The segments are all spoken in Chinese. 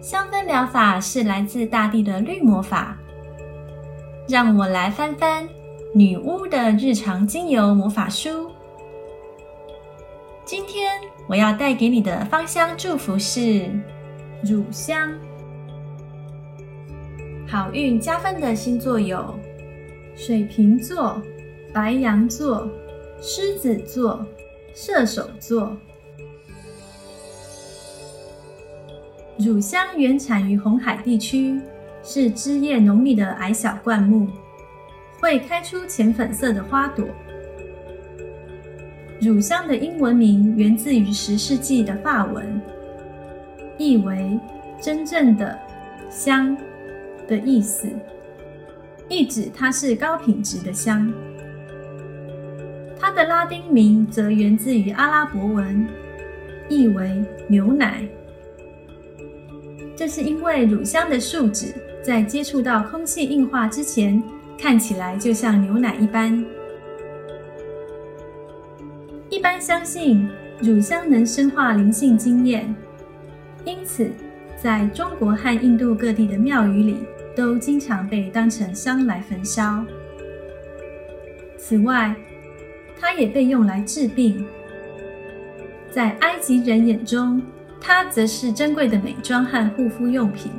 香氛疗法是来自大地的绿魔法。让我来翻翻女巫的日常精油魔法书。今天我要带给你的芳香祝福是乳香。好运加分的星座有水瓶座、白羊座、狮子座、射手座。乳香原产于红海地区，是枝叶浓密的矮小灌木，会开出浅粉色的花朵。乳香的英文名源自于十世纪的法文，意为“真正的香”的意思，意指它是高品质的香。它的拉丁名则源自于阿拉伯文，意为“牛奶”。这是因为乳香的树脂在接触到空气硬化之前，看起来就像牛奶一般。一般相信乳香能深化灵性经验，因此在中国和印度各地的庙宇里，都经常被当成香来焚烧。此外，它也被用来治病。在埃及人眼中，它则是珍贵的美妆和护肤用品。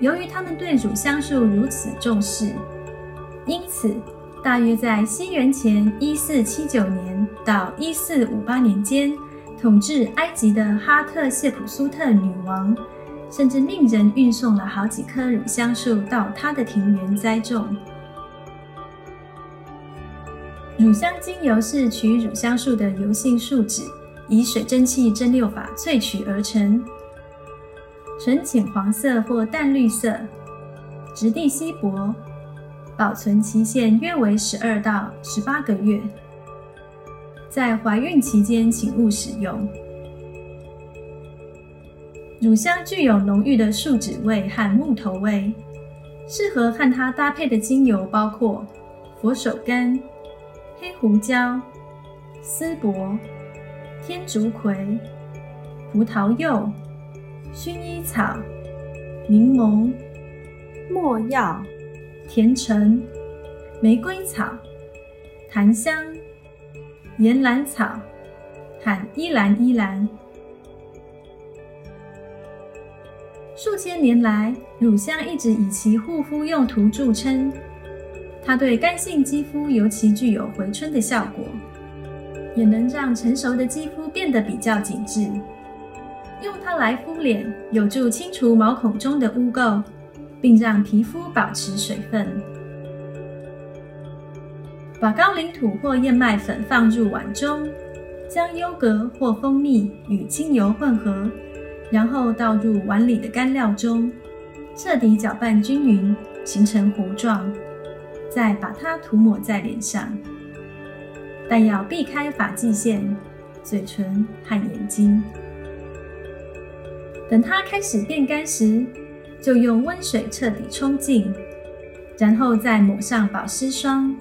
由于他们对乳香树如此重视，因此大约在西元前一四七九年到一四五八年间，统治埃及的哈特谢普苏特女王，甚至命人运送了好几棵乳香树到她的庭园栽种。乳香精油是取乳香树的油性树脂。以水蒸气蒸馏法萃取而成，呈浅黄色或淡绿色，质地稀薄，保存期限约为十二到十八个月。在怀孕期间，请勿使用。乳香具有浓郁的树脂味和木头味，适合和它搭配的精油包括佛手柑、黑胡椒、丝柏。天竺葵、葡萄柚、薰衣草、柠檬、没药、甜橙、玫瑰草、檀香、岩兰草和依兰依兰。数千年来，乳香一直以其护肤用途著称，它对干性肌肤尤其具有回春的效果。也能让成熟的肌变得比较紧致。用它来敷脸，有助清除毛孔中的污垢，并让皮肤保持水分。把高岭土或燕麦粉放入碗中，将优格或蜂蜜与精油混合，然后倒入碗里的干料中，彻底搅拌均匀，形成糊状，再把它涂抹在脸上。但要避开发际线、嘴唇和眼睛。等它开始变干时，就用温水彻底冲净，然后再抹上保湿霜。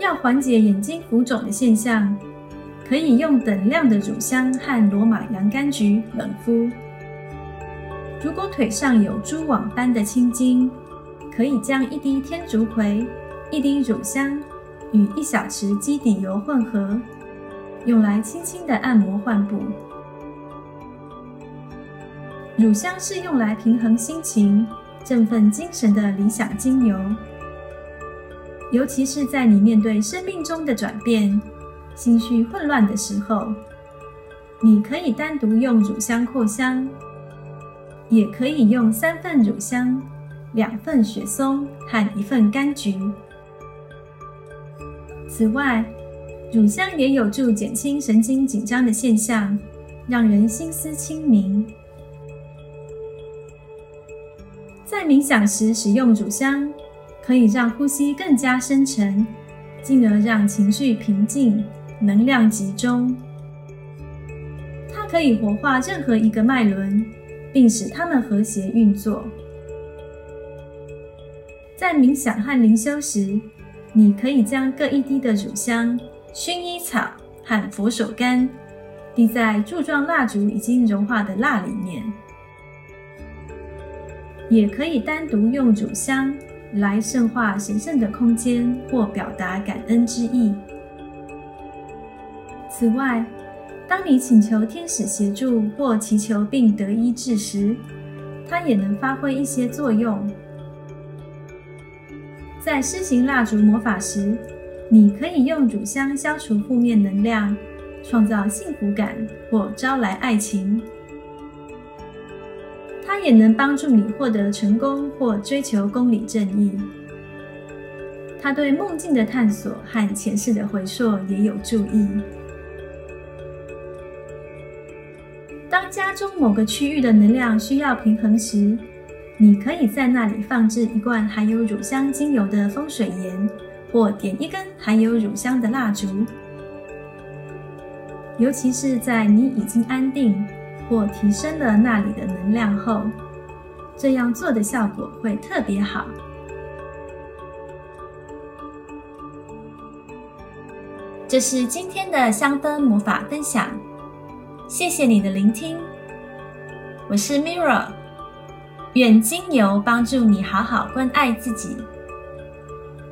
要缓解眼睛浮肿的现象，可以用等量的乳香和罗马洋甘菊冷敷。如果腿上有蛛网般的青筋，可以将一滴天竺葵。一滴乳香与一小匙基底油混合，用来轻轻的按摩患部。乳香是用来平衡心情、振奋精神的理想精油，尤其是在你面对生命中的转变、心绪混乱的时候，你可以单独用乳香扩香，也可以用三份乳香、两份雪松和一份柑橘。此外，乳香也有助减轻神经紧张的现象，让人心思清明。在冥想时使用乳香，可以让呼吸更加深沉，进而让情绪平静、能量集中。它可以活化任何一个脉轮，并使它们和谐运作。在冥想和灵修时，你可以将各一滴的乳香。薰衣草和佛手柑滴在柱状蜡烛已经融化的蜡里面，也可以单独用乳香来圣化神圣的空间或表达感恩之意。此外，当你请求天使协助或祈求并得医治时，它也能发挥一些作用。在施行蜡烛魔法时。你可以用乳香消除负面能量，创造幸福感或招来爱情。它也能帮助你获得成功或追求公理正义。它对梦境的探索和前世的回溯也有助益。当家中某个区域的能量需要平衡时，你可以在那里放置一罐含有乳香精油的风水盐。或点一根含有乳香的蜡烛，尤其是在你已经安定或提升了那里的能量后，这样做的效果会特别好。这是今天的香氛魔法分享，谢谢你的聆听。我是 Mirra，愿精油帮助你好好关爱自己，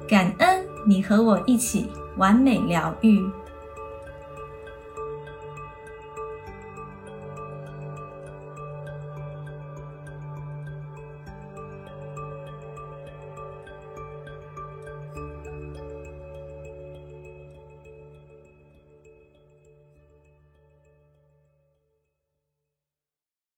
感恩。你和我一起完美疗愈。